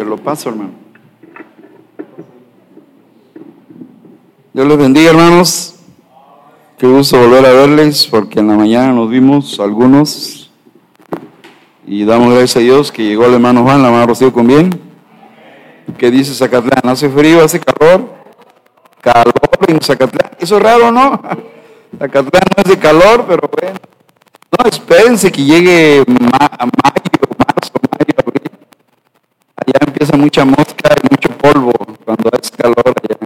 Te lo paso, hermano. Dios les bendiga, hermanos. Qué gusto volver a verles, porque en la mañana nos vimos algunos. Y damos gracias a Dios que llegó el hermano Juan, la hermana Rocío con bien. ¿Qué dice Zacatlán? ¿Hace frío? ¿Hace calor? Calor en Zacatlán. Eso es raro, ¿no? Zacatlán no de calor, pero bueno. No, espérense que llegue a mayo. Allá empieza mucha mosca y mucho polvo cuando hace calor allá.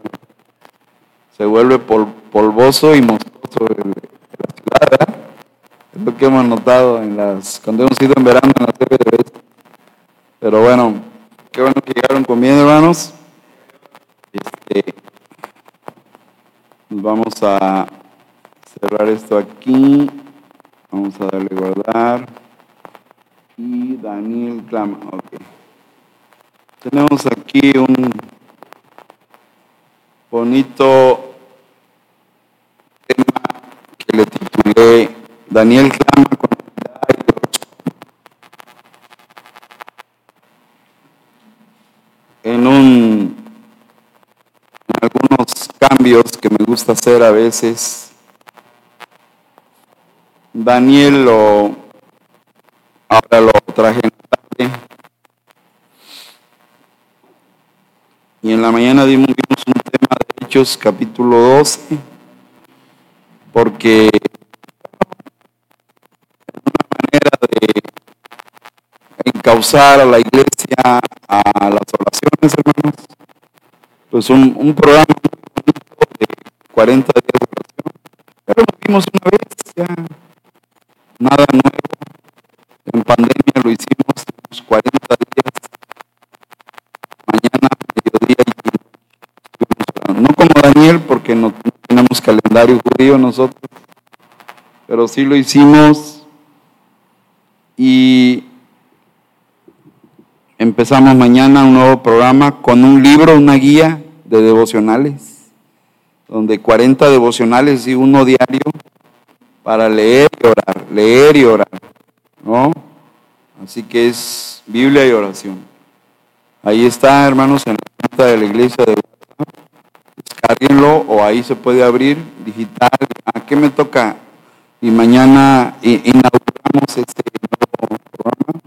Se vuelve polvoso y moscoso la ciudad. Es lo que hemos notado en las, cuando hemos ido en verano en la TV Pero bueno, qué bueno que llegaron con bien, hermanos. Este, vamos a cerrar esto aquí. Vamos a darle guardar. Y Daniel clama. Ok. Tenemos aquí un bonito tema que le titulé Daniel clama con en un en algunos cambios que me gusta hacer a veces. Daniel lo, ahora lo traje en la tarde. Y en la mañana dimos, un tema de Hechos capítulo 12, porque una manera de encauzar a la iglesia a las oraciones, hermanos, pues un, programa de 40 días de oración. Pero lo vimos una vez ya nada nuevo. Calendario judío nosotros, pero sí lo hicimos y empezamos mañana un nuevo programa con un libro, una guía de devocionales, donde 40 devocionales y uno diario para leer y orar, leer y orar, ¿no? Así que es Biblia y oración. Ahí está, hermanos, en la cuenta de la iglesia de WhatsApp. Descárguenlo o ahí se puede abrir digital. ¿A qué me toca? Y mañana inauguramos este nuevo programa.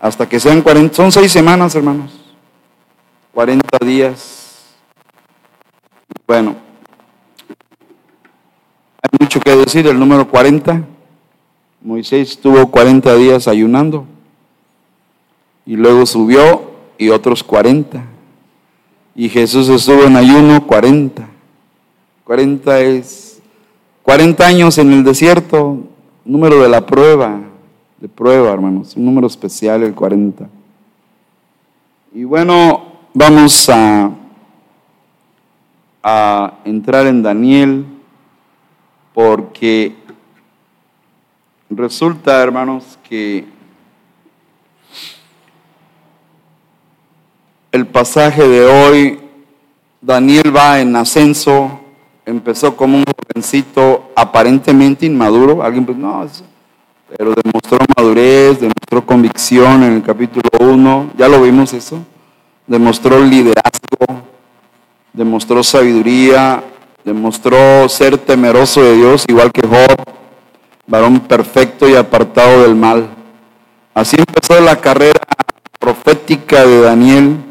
Hasta que sean 40, son seis semanas, hermanos. 40 días. Bueno, mucho que decir, el número 40. Moisés estuvo 40 días ayunando y luego subió y otros 40. Y Jesús estuvo en ayuno 40. 40 es 40 años en el desierto, número de la prueba, de prueba, hermanos, un número especial el 40. Y bueno, vamos a, a entrar en Daniel porque resulta, hermanos, que el pasaje de hoy, Daniel va en ascenso, empezó como un jovencito aparentemente inmaduro, alguien pues no, pero demostró madurez, demostró convicción en el capítulo 1, ya lo vimos eso, demostró liderazgo, demostró sabiduría, demostró ser temeroso de Dios, igual que Job, varón perfecto y apartado del mal. Así empezó la carrera profética de Daniel.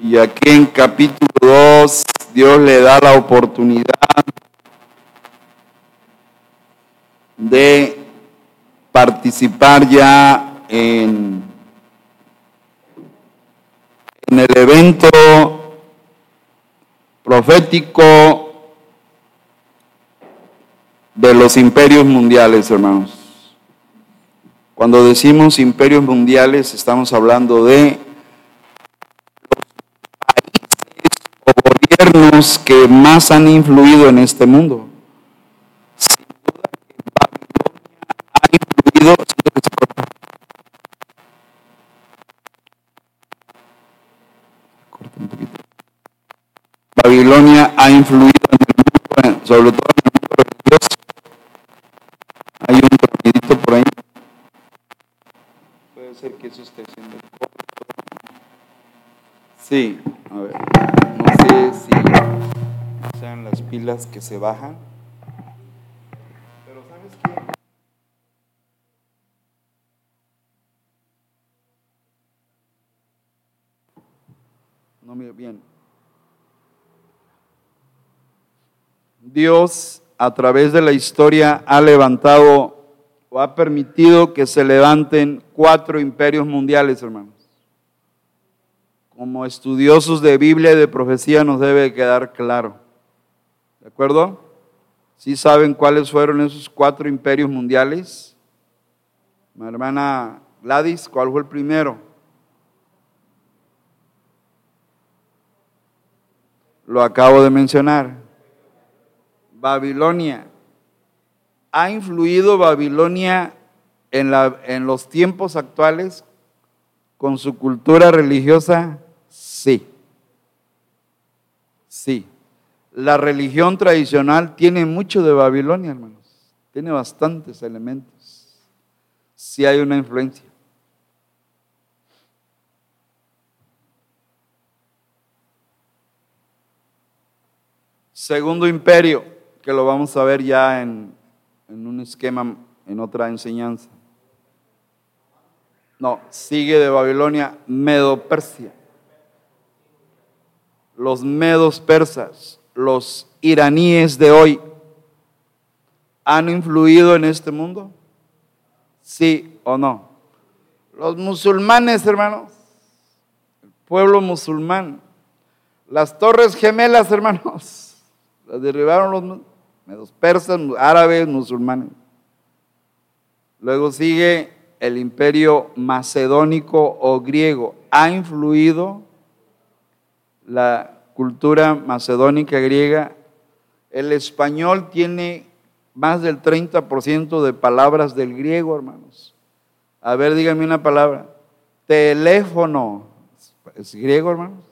Y aquí en capítulo 2 Dios le da la oportunidad de participar ya en, en el evento profético de los imperios mundiales, hermanos. Cuando decimos imperios mundiales, estamos hablando de países o que más han influido en este mundo. Sin duda Babilonia ha influido, Babilonia ha influido en el mundo, sobre todo en el mundo religioso. Hay un dormidito por ahí. Puede ser que eso esté siendo corto. Sí, a ver. No sé si sean las pilas que se bajan. Pero ¿sabes qué? No mire bien. Dios a través de la historia ha levantado o ha permitido que se levanten cuatro imperios mundiales, hermanos. Como estudiosos de Biblia y de profecía nos debe quedar claro. ¿De acuerdo? ¿Sí saben cuáles fueron esos cuatro imperios mundiales? Mi hermana Gladys, ¿cuál fue el primero? Lo acabo de mencionar. Babilonia. ¿Ha influido Babilonia en, la, en los tiempos actuales con su cultura religiosa? Sí. Sí. La religión tradicional tiene mucho de Babilonia, hermanos. Tiene bastantes elementos. Sí hay una influencia. Segundo imperio, que lo vamos a ver ya en, en un esquema, en otra enseñanza. No, sigue de Babilonia, Medo-Persia. Los medos persas, los iraníes de hoy, ¿han influido en este mundo? ¿Sí o no? Los musulmanes, hermanos, el pueblo musulmán, las torres gemelas, hermanos, las derribaron los medos persas, árabes, musulmanes. Luego sigue el imperio macedónico o griego. Ha influido la cultura macedónica griega. El español tiene más del 30% de palabras del griego, hermanos. A ver, díganme una palabra. Teléfono. ¿Es griego, hermanos?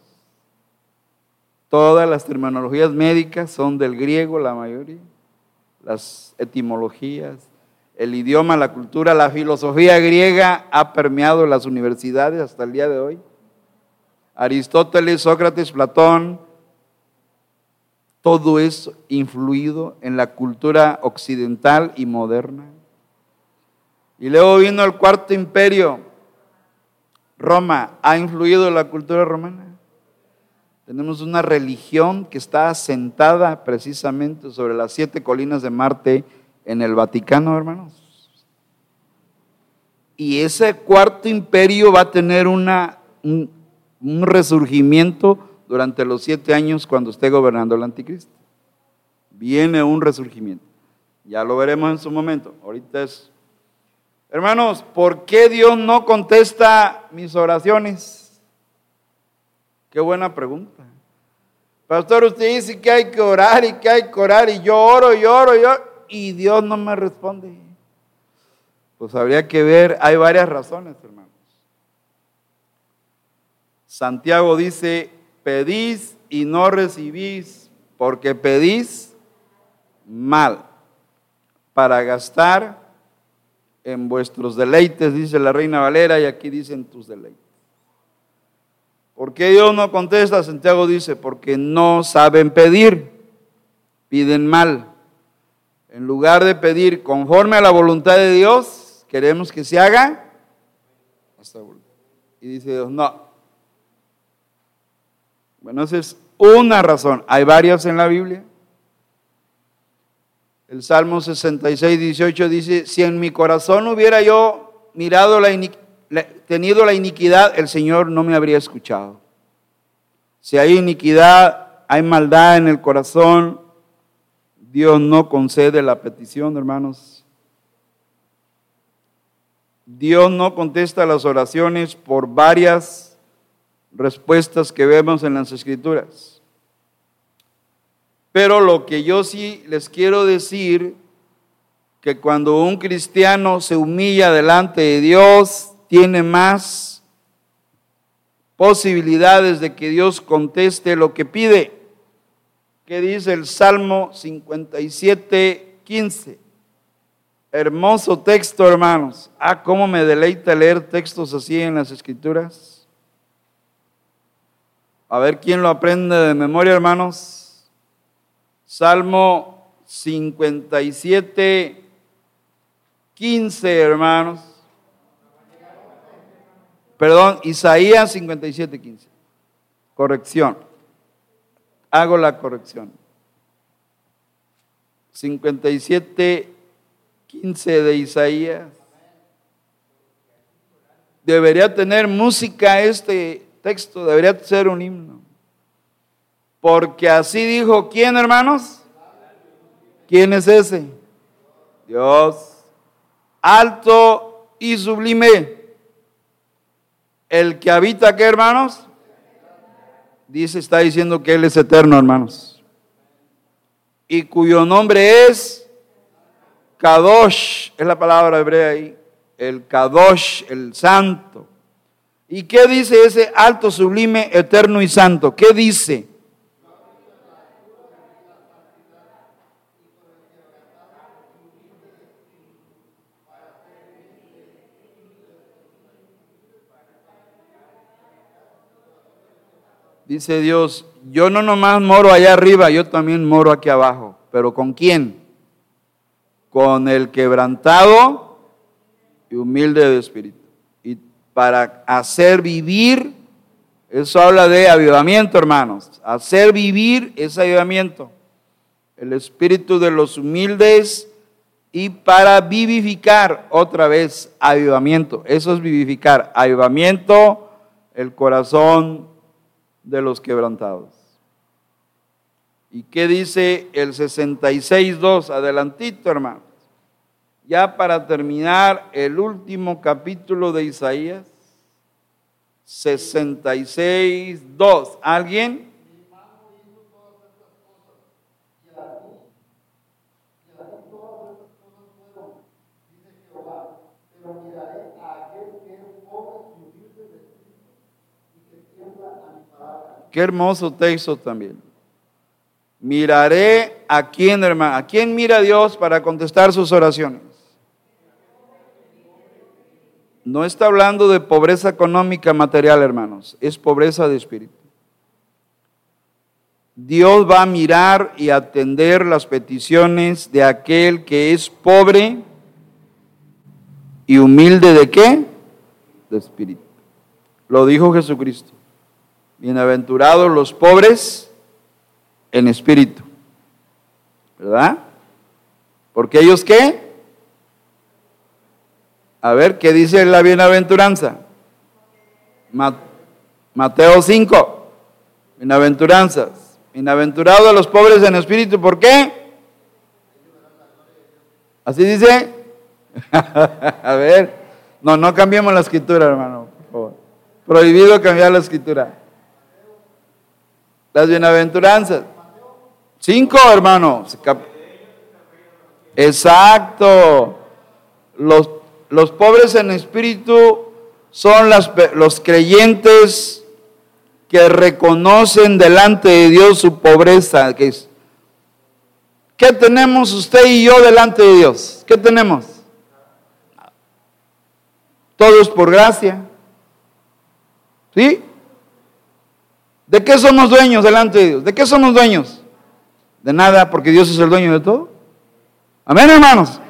Todas las terminologías médicas son del griego, la mayoría. Las etimologías, el idioma, la cultura, la filosofía griega ha permeado las universidades hasta el día de hoy. Aristóteles, Sócrates, Platón, todo eso influido en la cultura occidental y moderna. Y luego vino el cuarto imperio, Roma, ha influido en la cultura romana. Tenemos una religión que está asentada precisamente sobre las siete colinas de Marte en el Vaticano, hermanos. Y ese cuarto imperio va a tener una, un, resurgimiento durante los siete años cuando esté gobernando el anticristo. Viene un resurgimiento. Ya lo veremos en su momento. Ahorita es... Hermanos, ¿por qué Dios no contesta mis oraciones? Qué buena pregunta. Pastor, usted dice que hay que orar y que hay que orar y yo oro y oro y oro y Dios no me responde. Pues habría que ver, hay varias razones, hermanos. Santiago dice, pedís y no recibís, porque pedís mal, para gastar en vuestros deleites, dice la reina Valera, y aquí dicen tus deleites. ¿Por qué Dios no contesta? Santiago dice, porque no saben pedir, piden mal. En lugar de pedir conforme a la voluntad de Dios, queremos que se haga. Y dice Dios, no. Bueno, esa es una razón. Hay varias en la Biblia. El Salmo 66, 18 dice, si en mi corazón hubiera yo mirado la tenido la iniquidad, el Señor no me habría escuchado. Si hay iniquidad, hay maldad en el corazón, Dios no concede la petición, hermanos. Dios no contesta las oraciones por varias respuestas que vemos en las escrituras. Pero lo que yo sí les quiero decir, que cuando un cristiano se humilla delante de Dios, tiene más posibilidades de que Dios conteste lo que pide. ¿Qué dice el Salmo 57, 15? Hermoso texto, hermanos. Ah, cómo me deleita leer textos así en las Escrituras. A ver quién lo aprende de memoria, hermanos. Salmo 57, 15, hermanos. Perdón, Isaías 57, 15. Corrección. Hago la corrección. 57, 15 de Isaías. Debería tener música este texto, debería ser un himno. Porque así dijo, ¿quién hermanos? ¿Quién es ese? Dios, alto y sublime. El que habita, ¿qué hermanos? Dice, está diciendo que Él es eterno, hermanos. Y cuyo nombre es Kadosh, es la palabra hebrea ahí. El Kadosh, el santo. ¿Y qué dice ese alto, sublime, eterno y santo? ¿Qué dice? Dice Dios, yo no nomás moro allá arriba, yo también moro aquí abajo. ¿Pero con quién? Con el quebrantado y humilde de espíritu. Para hacer vivir, eso habla de avivamiento, hermanos. Hacer vivir ese avivamiento. El espíritu de los humildes y para vivificar otra vez avivamiento. Eso es vivificar. Avivamiento, el corazón de los quebrantados. ¿Y qué dice el 66.2? Adelantito, hermanos. Ya para terminar el último capítulo de Isaías. 66.2. ¿Alguien? Qué hermoso texto también. Miraré a quién, hermano. ¿A quién mira Dios para contestar sus oraciones? No está hablando de pobreza económica material, hermanos. Es pobreza de espíritu. Dios va a mirar y atender las peticiones de aquel que es pobre y humilde de qué? De espíritu. Lo dijo Jesucristo. Bienaventurados los pobres en espíritu. ¿Verdad? Porque ellos qué? A ver, ¿qué dice la bienaventuranza? Mateo 5. Bienaventuranzas. Bienaventurados los pobres en espíritu. ¿Por qué? ¿Así dice? A ver. No, no cambiemos la escritura, hermano. Prohibido cambiar la escritura. Las bienaventuranzas. Cinco, hermanos. Exacto. Los, los pobres en espíritu son las, los creyentes que reconocen delante de Dios su pobreza. ¿Qué, tenemos usted y yo delante de Dios? ¿Qué tenemos? Todo es por gracia. ¿Sí? ¿De qué somos dueños delante de Dios? ¿De qué somos dueños? De nada, porque Dios es el dueño de todo. Amén, hermanos.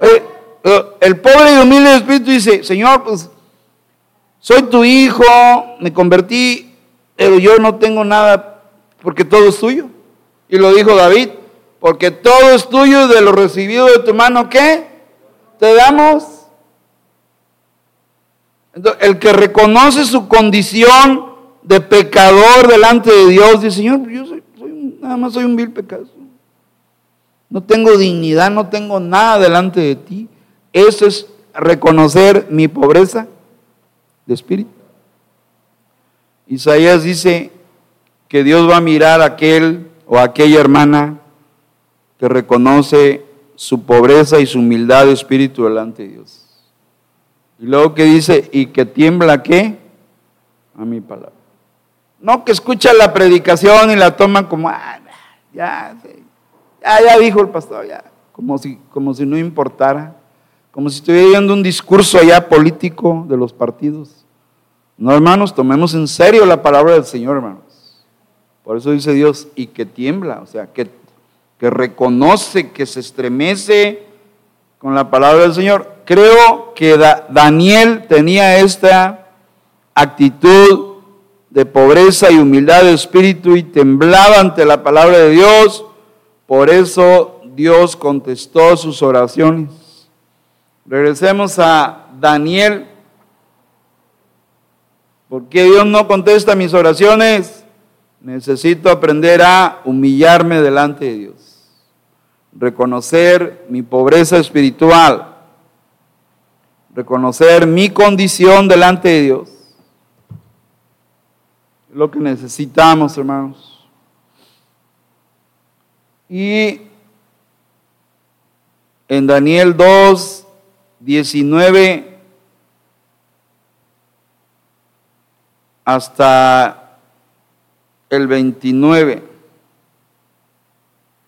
Eh, el pobre y humilde espíritu dice, Señor, pues soy tu hijo, me convertí, pero yo no tengo nada porque todo es tuyo. Y lo dijo David, porque todo es tuyo de lo recibido de tu mano, ¿qué? Te damos. Entonces, el que reconoce su condición de pecador delante de Dios, dice, Señor, yo soy, nada más soy un vil pecado. No tengo dignidad, no tengo nada delante de ti. Eso es reconocer mi pobreza de espíritu. Isaías dice que Dios va a mirar a aquel o aquella hermana que reconoce su pobreza y su humildad de espíritu delante de Dios. Y luego que dice, y que tiembla qué? A mi palabra. No que escucha la predicación y la toman como, ah, ya, ya, ya dijo el pastor, ya, como si, como si no importara, como si estuviera viendo un discurso allá político de los partidos. No, hermanos, tomemos en serio la palabra del Señor, hermanos. Por eso dice Dios, y que tiembla, o sea, que, que reconoce, que se estremece con la palabra del Señor. Creo que Daniel tenía esta actitud de pobreza y humildad de espíritu y temblaba ante la palabra de Dios. Por eso Dios contestó sus oraciones. Regresemos a Daniel. ¿Por qué Dios no contesta mis oraciones? Necesito aprender a humillarme delante de Dios. Reconocer mi pobreza espiritual. Reconocer mi condición delante de Dios. Lo que necesitamos, hermanos. Y en Daniel 2, 19 hasta el 29.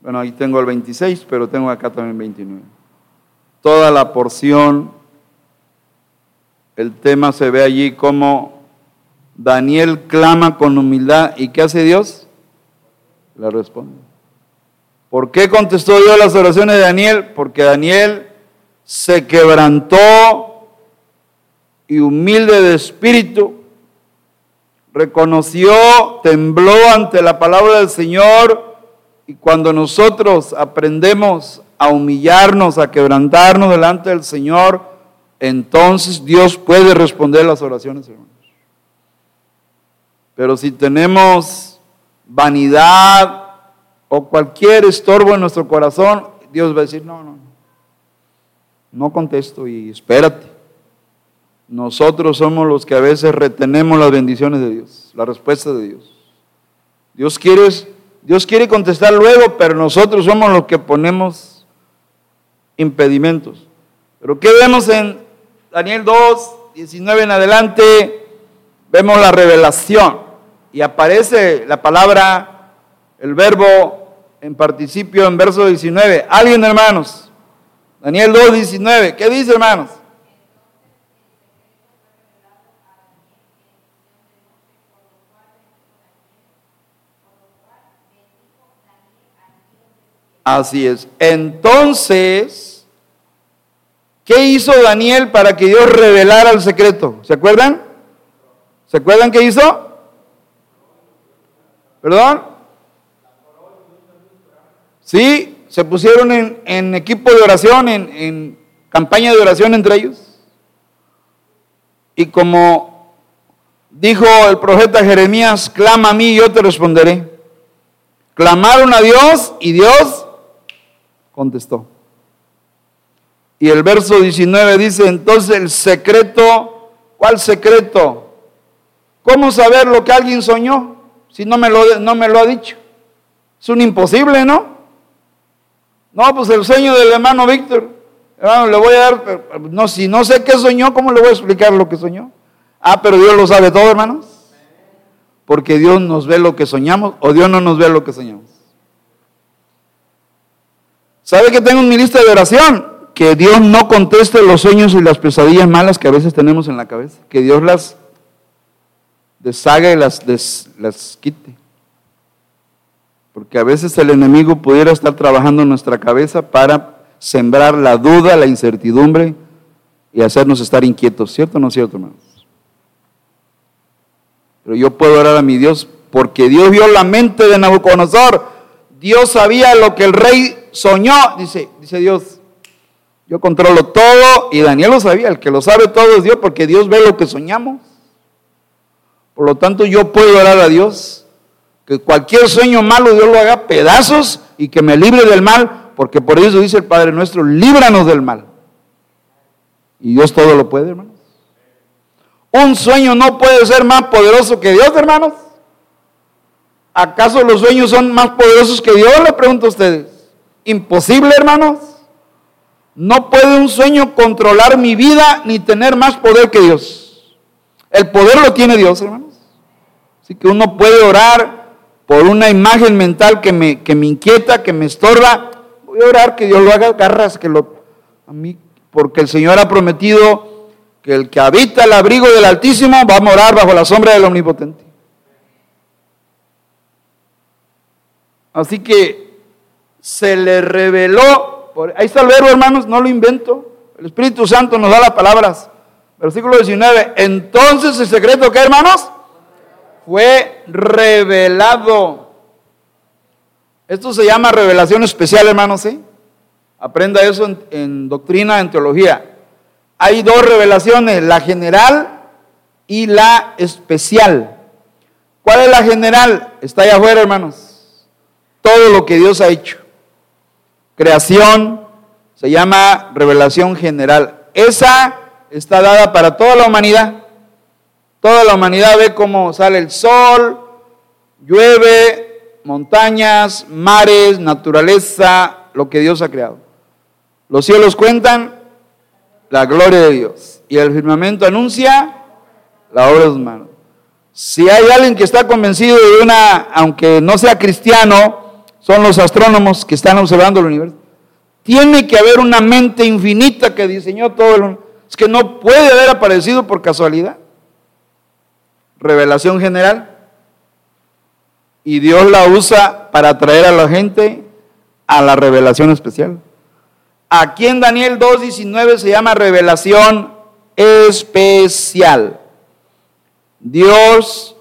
Bueno, ahí tengo el 26, pero tengo acá también 29. Toda la porción, el tema se ve allí como Daniel clama con humildad. ¿Y qué hace Dios? Le responde. ¿Por qué contestó Dios las oraciones de Daniel? Porque Daniel se quebrantó y humilde de espíritu, reconoció, tembló ante la palabra del Señor y cuando nosotros aprendemos a humillarnos, a quebrantarnos delante del Señor, entonces Dios puede responder las oraciones, hermanos. Pero si tenemos vanidad o cualquier estorbo en nuestro corazón, Dios va a decir, no, no, no contesto y espérate. Nosotros somos los que a veces retenemos las bendiciones de Dios, la respuesta de Dios. Dios quiere, Dios quiere contestar luego, pero nosotros somos los que ponemos impedimentos. Pero ¿qué vemos en Daniel 2, 19 en adelante? Vemos la revelación y aparece la palabra, el verbo en participio en verso 19. ¿Alguien, hermanos? Daniel 2, 19. ¿Qué dice, hermanos? Así es. Entonces, ¿qué hizo Daniel para que Dios revelara el secreto? ¿Se acuerdan? ¿Se acuerdan qué hizo? ¿Perdón? Sí, se pusieron en, equipo de oración, en, campaña de oración entre ellos. Y como dijo el profeta Jeremías, clama a mí y yo te responderé. Clamaron a Dios y Dios contestó. Y el verso 19 dice, entonces el secreto, ¿cuál secreto? ¿Cómo saber lo que alguien soñó si no me lo, no me lo ha dicho? Es un imposible, ¿no? No, pues el sueño del hermano Víctor. Hermano, le voy a dar, no, si no sé qué soñó, ¿cómo le voy a explicar lo que soñó? Ah, pero Dios lo sabe todo, hermanos. Porque Dios nos ve lo que soñamos o Dios no nos ve lo que soñamos. ¿Sabe que tengo mi lista de oración? Que Dios no conteste los sueños y las pesadillas malas que a veces tenemos en la cabeza. Que Dios las deshaga y las, las quite. Porque a veces el enemigo pudiera estar trabajando en nuestra cabeza para sembrar la duda, la incertidumbre y hacernos estar inquietos. ¿Cierto o no cierto, hermanos? Pero yo puedo orar a mi Dios porque Dios vio la mente de Nabucodonosor. Dios sabía lo que el rey soñó. Dice, dice Dios, yo controlo todo y Daniel lo sabía. El que lo sabe todo es Dios porque Dios ve lo que soñamos. Por lo tanto, yo puedo orar a Dios que cualquier sueño malo Dios lo haga pedazos y que me libre del mal, porque por eso dice el Padre nuestro, líbranos del mal. Y Dios todo lo puede, hermanos. Un sueño no puede ser más poderoso que Dios, hermanos. ¿Acaso los sueños son más poderosos que Dios? Le pregunto a ustedes. Imposible, hermanos. No puede un sueño controlar mi vida ni tener más poder que Dios. El poder lo tiene Dios, hermanos. Así que uno puede orar por una imagen mental que me, que me inquieta, que me estorba, voy a orar que Dios lo haga garras, que lo, a mí, porque el Señor ha prometido que el que habita el abrigo del Altísimo va a morar bajo la sombra del Omnipotente. Así que se le reveló, ahí está el verbo hermanos, no lo invento, el Espíritu Santo nos da las palabras. Versículo 19, entonces el secreto que hermanos fue revelado. Esto se llama revelación especial hermanos, ¿sí? Aprenda eso en, en doctrina, en teología. Hay dos revelaciones, la general y la especial. ¿Cuál es la general? Está allá afuera, hermanos. Todo lo que Dios ha hecho. Creación se llama revelación general. Esa está dada para toda la humanidad. Toda la humanidad ve cómo sale el sol, llueve, montañas, mares, naturaleza, lo que Dios ha creado. Los cielos cuentan la gloria de Dios y el firmamento anuncia la obra de sus manos. Si hay alguien que está convencido de una, aunque no sea cristiano, son los astrónomos que están observando el universo. Tiene que haber una mente infinita que diseñó todo el universo. Es que no puede haber aparecido por casualidad. Revelación general. Y Dios la usa para atraer a la gente a la revelación especial. Aquí en Daniel 2.19 se llama revelación especial. Dios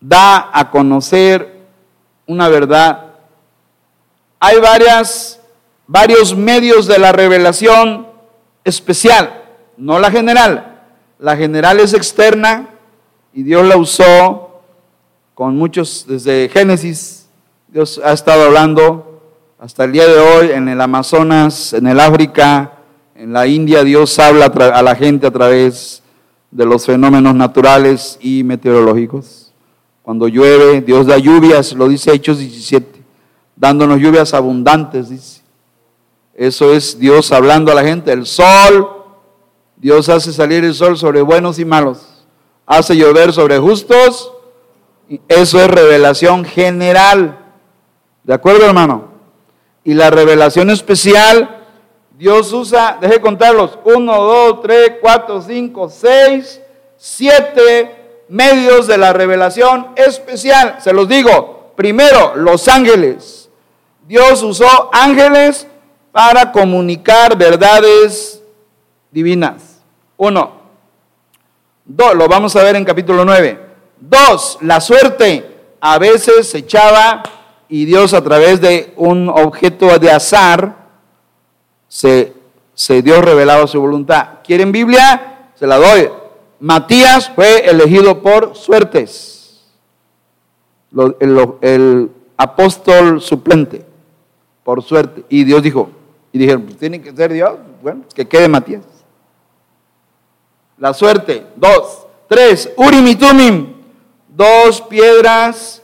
da a conocer una verdad. Hay varias, varios medios de la revelación especial, no la general. La general es externa y Dios la usó con muchos, desde Génesis, Dios ha estado hablando hasta el día de hoy en el Amazonas, en el África, en la India, Dios habla a la gente a través de los fenómenos naturales y meteorológicos. Cuando llueve, Dios da lluvias, lo dice Hechos 17, dándonos lluvias abundantes, dice. Eso es Dios hablando a la gente. El sol, Dios hace salir el sol sobre buenos y malos. Hace llover sobre justos. Eso es revelación general. ¿De acuerdo, hermano? Y la revelación especial Dios usa, deje contarlos, uno, dos, tres, cuatro, cinco, seis, siete medios de la revelación especial. Se los digo, primero, los ángeles. Dios usó ángeles para comunicar verdades divinas. Uno. Lo vamos a ver en capítulo 9. Dos, la suerte. A veces se echaba y Dios a través de un objeto de azar, se, se dio revelado su voluntad. ¿Quieren Biblia? Se la doy. Matías fue elegido por suertes. El, apóstol suplente, por suerte. Y Dios dijo, y dijeron, pues tiene que ser Dios, bueno, que quede Matías. La suerte, dos. Tres, Urim y Tumim, dos piedras.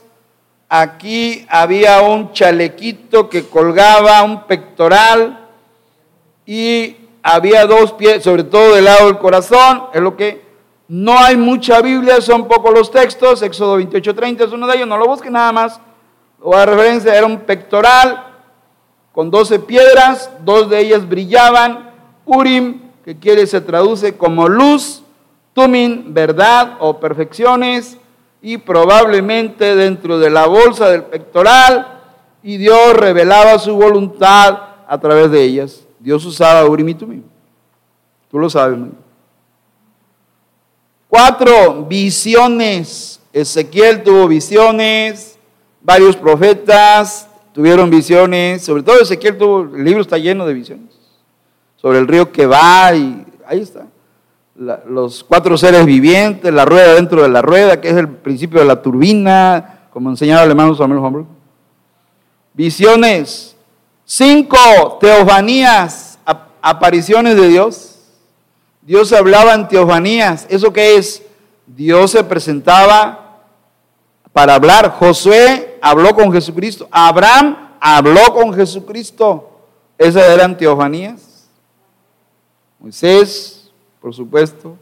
Aquí había un chalequito que colgaba, un pectoral y había dos pies, sobre todo del lado del corazón, es lo que no hay mucha Biblia, son pocos los textos, Éxodo 28:30 es uno de ellos, no lo busquen nada más, o a referencia, era un pectoral con 12 piedras, dos de ellas brillaban, Urim, que quiere se traduce como luz, Tumin, verdad o perfecciones, y probablemente dentro de la bolsa del pectoral, y Dios revelaba su voluntad a través de ellas. Dios usaba Urim y Tumim. Tú lo sabes. Cuatro, visiones. Ezequiel tuvo visiones, varios profetas tuvieron visiones, sobre todo Ezequiel tuvo, el libro está lleno de visiones, sobre el río que va y ahí está. los cuatro seres vivientes, la rueda dentro de la rueda, que es el principio de la turbina, como enseñaba el hermano Samuel Hombre. Visiones, Cinco, teofanías, apariciones de Dios. Dios hablaba en teofanías. ¿Eso qué es? Dios se presentaba para hablar. Josué habló con Jesucristo. Abraham habló con Jesucristo. Esas eran teofanías. Moisés, por supuesto.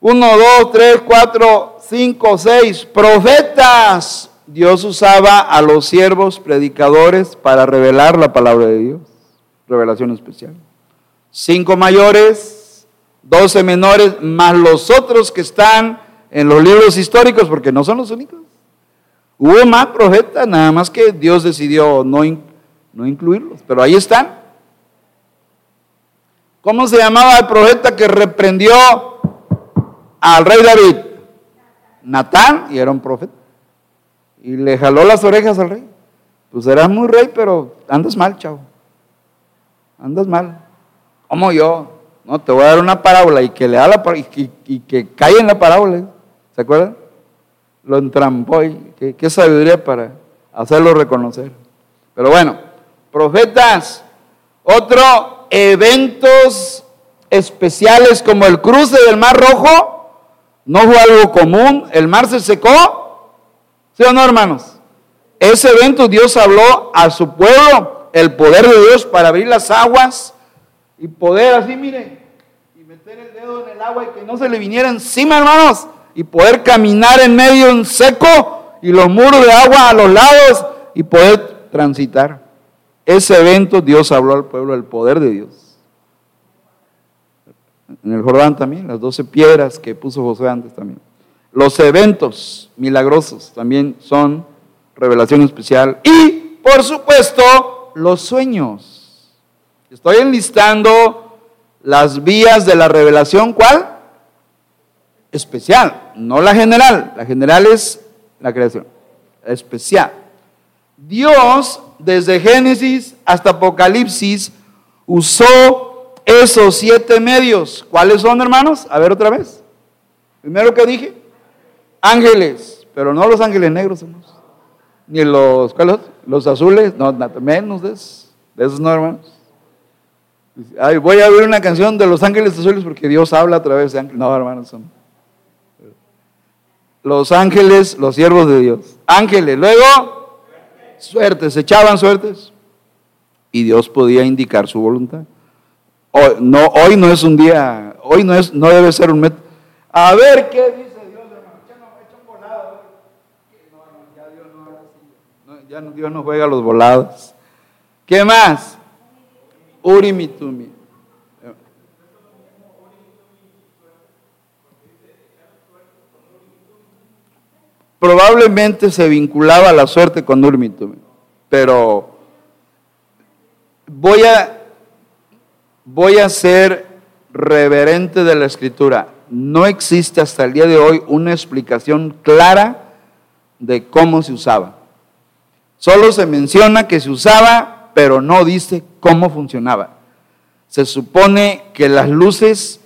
Uno, dos, tres, cuatro, cinco, seis. Profetas. Dios usaba a los siervos predicadores para revelar la palabra de Dios. Revelación especial. Cinco mayores, doce menores, más los otros que están en los libros históricos, porque no son los únicos. Hubo más profetas, nada más que Dios decidió no, no incluirlos, pero ahí están. ¿Cómo se llamaba el profeta que reprendió al rey David? Natán, y era un profeta. Y le jaló las orejas al rey. Pues eras muy rey, pero andas mal, chavo. Andas mal. Como yo. No, te voy a dar una parábola y que le da la y, que cae en la parábola. ¿Se acuerdan? Lo entrampó y qué, qué sabiduría para hacerlo reconocer. Pero bueno, profetas, otro eventos especiales como el cruce del Mar Rojo, no fue algo común, el mar se secó, ¿sí o no, hermanos? Ese evento Dios habló a su pueblo, el poder de Dios para abrir las aguas y poder así, miren, y meter el dedo en el agua y que no se le viniera encima, hermanos, y poder caminar en medio en seco y los muros de agua a los lados y poder transitar. Ese evento Dios habló al pueblo del poder de Dios. En el Jordán también, las doce piedras que puso José antes también. Los eventos milagrosos también son revelación especial. Y, por supuesto, los sueños. Estoy enlistando las vías de la revelación. ¿Cuál? Especial, no la general. La general es la creación. Especial. Dios, desde Génesis hasta Apocalipsis, usó esos siete medios. ¿Cuáles son, hermanos? A ver otra vez. Primero que dije, ángeles, pero no los ángeles negros, hermanos. Ni los, ¿cuáles? Los azules, no, menos de esos, de esos no, hermanos. Ay, voy a ver una canción de los ángeles azules porque Dios habla a través de ángeles. No, hermanos, son. Los ángeles, los siervos de Dios. Ángeles, luego suertes, echaban suertes y Dios podía indicar su voluntad. Hoy no, es un día, hoy no, es, no debe ser un método. A ver qué dice Dios, hermano. Ya no, echa un volado. No, ya Dios no, ya Dios no juega los volados. ¿Qué más? Urim probablemente se vinculaba a la suerte con Urmitum, pero voy a, voy a ser reverente de la escritura. No existe hasta el día de hoy una explicación clara de cómo se usaba. Solo se menciona que se usaba, pero no dice cómo funcionaba. Se supone que las luces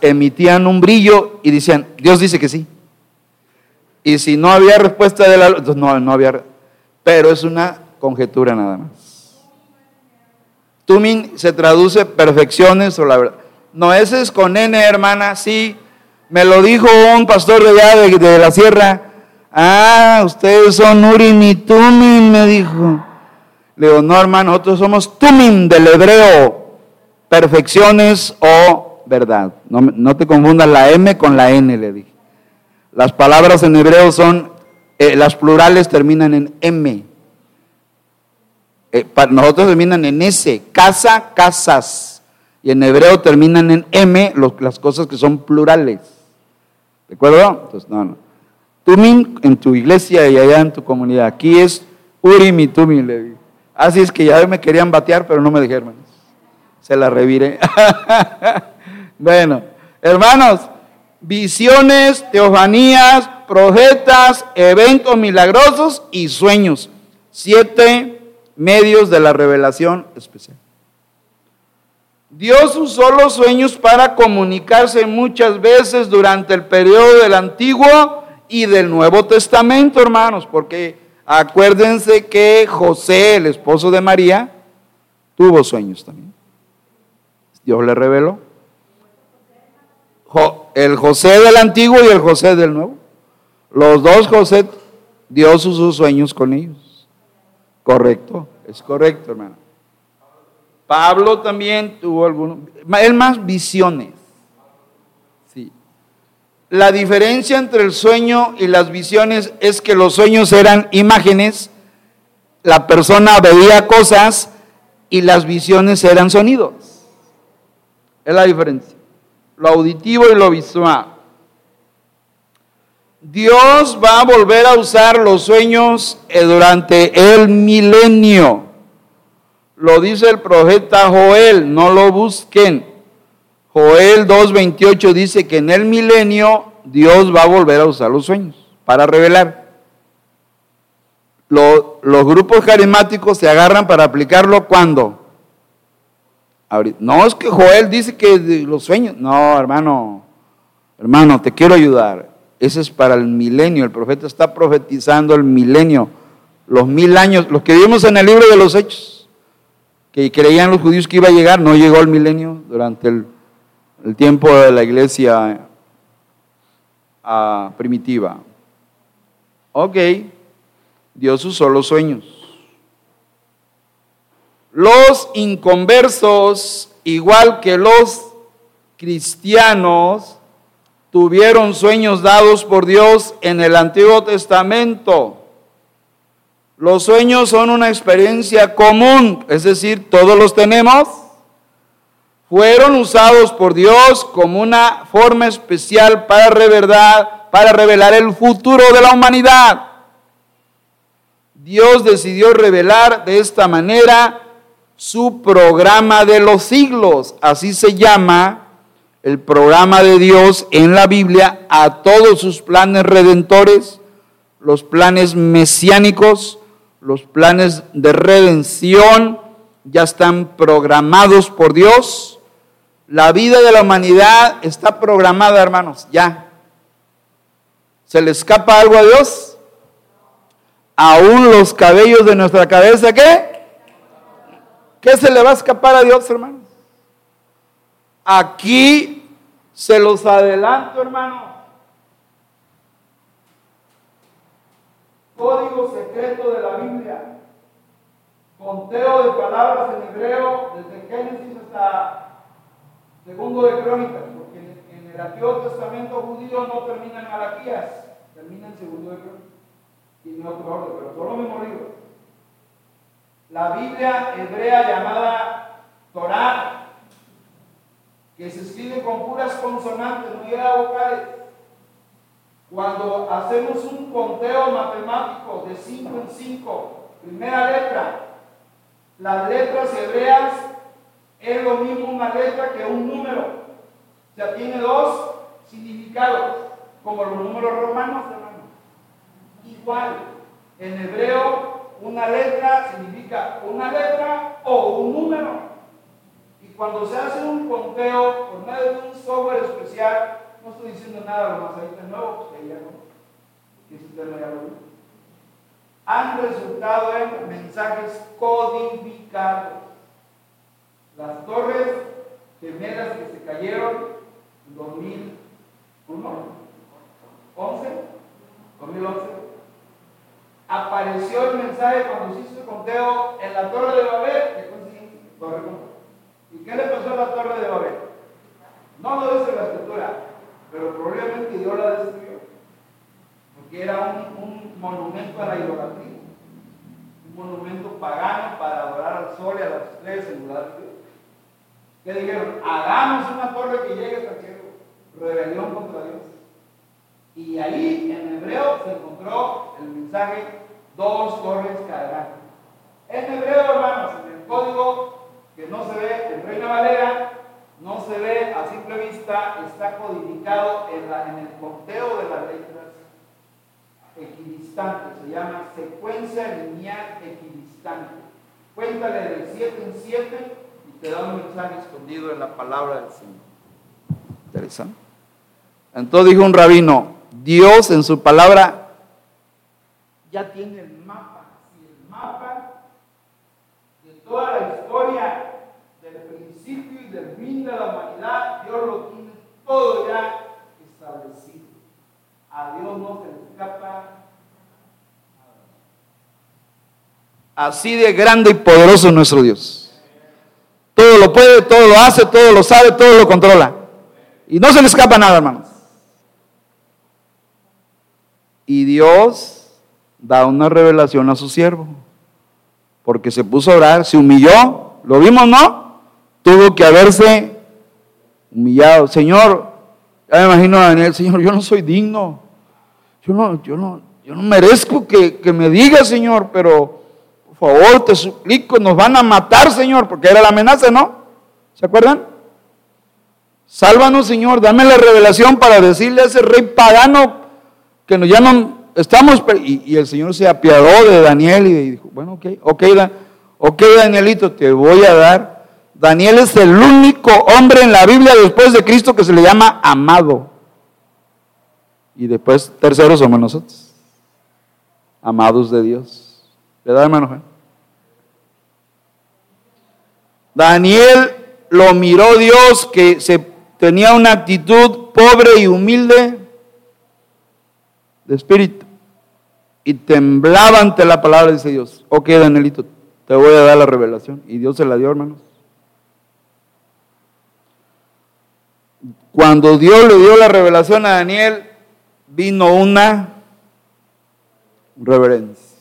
emitían un brillo y decían, Dios dice que sí. Y si no había respuesta de la luz, no, no había. Pero es una conjetura nada más. Tumin se traduce perfecciones o la verdad. No, ese es con N, hermana, sí. Me lo dijo un pastor de allá de, la sierra. Ah, ustedes son Urim y Tumin, me dijo. Le digo, no, hermano, nosotros somos Tumin del hebreo. Perfecciones o verdad. No, no te confundas la M con la N, le dije. Las palabras en hebreo son, eh, las plurales terminan en M. Eh, nosotros terminan en S, casa, casas. Y en hebreo terminan en M las cosas que son plurales. ¿De acuerdo? Entonces, no, no. Tumin en tu iglesia y allá en tu comunidad. Aquí es Urim y Tumim. Así es que ya me querían batear, pero no me dijeron. Se la reviré. bueno, hermanos, visiones, teofanías, profetas, eventos milagrosos y sueños. Siete medios de la revelación especial. Dios usó los sueños para comunicarse muchas veces durante el periodo del Antiguo y del Nuevo Testamento, hermanos, porque acuérdense que José, el esposo de María, tuvo sueños también. Dios le reveló el José del antiguo y el José del nuevo. Los dos José, Dios usó sueños con ellos. Correcto, es correcto, hermano. Pablo también tuvo algunos, él más visiones. Sí. La diferencia entre el sueño y las visiones es que los sueños eran imágenes, la persona veía cosas y las visiones eran sonidos. Es la diferencia lo auditivo y lo visual. Dios va a volver a usar los sueños eh, durante el milenio. Lo dice el profeta Joel, no lo busquen. Joel 2.28 dice que en el milenio Dios va a volver a usar los sueños para revelar. los grupos carismáticos se agarran para aplicarlo cuando. No es que Joel dice que los sueños. No, hermano, hermano, te quiero ayudar. Ese es para el milenio. El profeta está profetizando el milenio, los mil años, los que vimos en el libro de los Hechos, que creían los judíos que iba a llegar, no llegó el milenio durante el, tiempo de la iglesia ah, primitiva. Ok, Dios usó los sueños. Los inconversos, igual que los cristianos, tuvieron sueños dados por Dios en el Antiguo Testamento. Los sueños son una experiencia común, es decir, todos los tenemos. Fueron usados por Dios como una forma especial para revelar, para revelar el futuro de la humanidad. Dios decidió revelar de esta manera su programa de los siglos, así se llama el programa de Dios en la Biblia a todos sus planes redentores, los planes mesiánicos, los planes de redención ya están programados por Dios. La vida de la humanidad está programada, hermanos, ya. ¿Se le escapa algo a Dios? Aún los cabellos de nuestra cabeza, ¿qué? ¿Qué se le va a escapar a Dios, hermanos? Aquí se los adelanto, hermano. Código secreto de la Biblia. Conteo de palabras en hebreo desde Génesis hasta segundo de Crónicas, porque en el Antiguo Testamento judío no termina en Malaquías, termina en segundo de Crónicas. Tiene otro orden, pero todo lo mismo libro. La Biblia hebrea llamada Torah que se escribe con puras consonantes, no llega vocales. Cuando hacemos un conteo matemático de 5 en 5, primera letra, las letras hebreas es lo mismo una letra que un número. Sea, tiene dos significados, como los números romanos, hermano. Igual, en hebreo, una letra significa una letra o un número cuando se hace un conteo por medio de un software especial, no estoy diciendo nada lo más ahorita nuevo, que ya no, usted ya lo han resultado en mensajes codificados. Las torres gemelas que se cayeron en 2001, 11, 2011, apareció el mensaje cuando se hizo el conteo en la torre de Babel, que fue torre ¿Y qué le pasó a la torre de Babel? No lo dice la escritura, pero probablemente Dios la destruyó. Porque era un, monumento a la idolatría. Un monumento pagano para adorar al sol y a las estrellas en lugar de Dios. ¿Qué dijeron? Hagamos una torre que llegue hasta el cielo. Rebelión contra Dios. Y ahí en hebreo se encontró el mensaje, dos torres caerán. En hebreo, hermanos, en el código que no se ve en Reina Valera, no se ve a simple vista, está codificado en, el conteo de las letras equidistantes, se llama secuencia lineal equidistante. Cuéntale del 7 en 7 y te da un mensaje escondido en la palabra del Señor. Interesante. Entonces dijo un rabino, Dios en su palabra ya tiene el mapa. Y el mapa de toda la historia fin de la humanidad, Dios lo tiene todo ya establecido. A Dios no se le escapa Así de grande y poderoso es nuestro Dios. Todo lo puede, todo lo hace, todo lo sabe, todo lo controla. Y no se le escapa nada, hermanos. Y Dios da una revelación a su siervo. Porque se puso a orar, se humilló. ¿Lo vimos, no? tuvo que haberse humillado. Señor, ya me imagino a Daniel, Señor, yo no soy digno. yo no, yo no, yo no merezco que, que me diga, Señor, pero por favor, te suplico, nos van a matar, Señor, porque era la amenaza, ¿no? ¿Se acuerdan? Sálvanos, Señor, dame la revelación para decirle a ese rey pagano que nos llaman, estamos, y, el Señor se apiadó de Daniel y dijo, bueno, ok, ok, ok, Danielito, te voy a dar. Daniel es el único hombre en la Biblia después de Cristo que se le llama amado. Y después, tercero somos nosotros, amados de Dios. ¿Verdad, hermano? Daniel lo miró Dios que se tenía una actitud pobre y humilde de espíritu. Y temblaba ante la palabra, dice Dios. Ok, Danielito, te voy a dar la revelación. Y Dios se la dio, hermanos. Cuando Dios le dio la revelación a Daniel, vino una reverencia.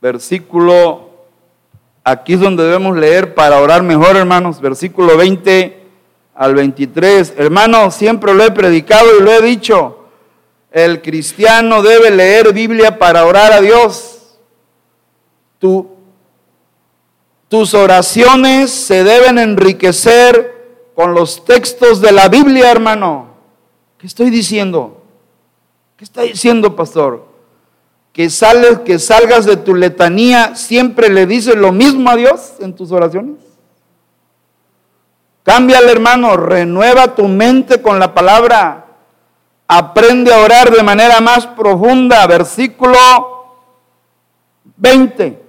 Versículo Aquí es donde debemos leer para orar mejor, hermanos. Versículo 20 al 23. Hermanos, siempre lo he predicado y lo he dicho. El cristiano debe leer Biblia para orar a Dios. tus oraciones se deben enriquecer con los textos de la Biblia, hermano. ¿Qué estoy diciendo? ¿Qué está diciendo, pastor? que, sales, que salgas de tu letanía, siempre le dices lo mismo a Dios en tus oraciones. Cámbiale, hermano, renueva tu mente con la palabra. Aprende a orar de manera más profunda. Versículo 20.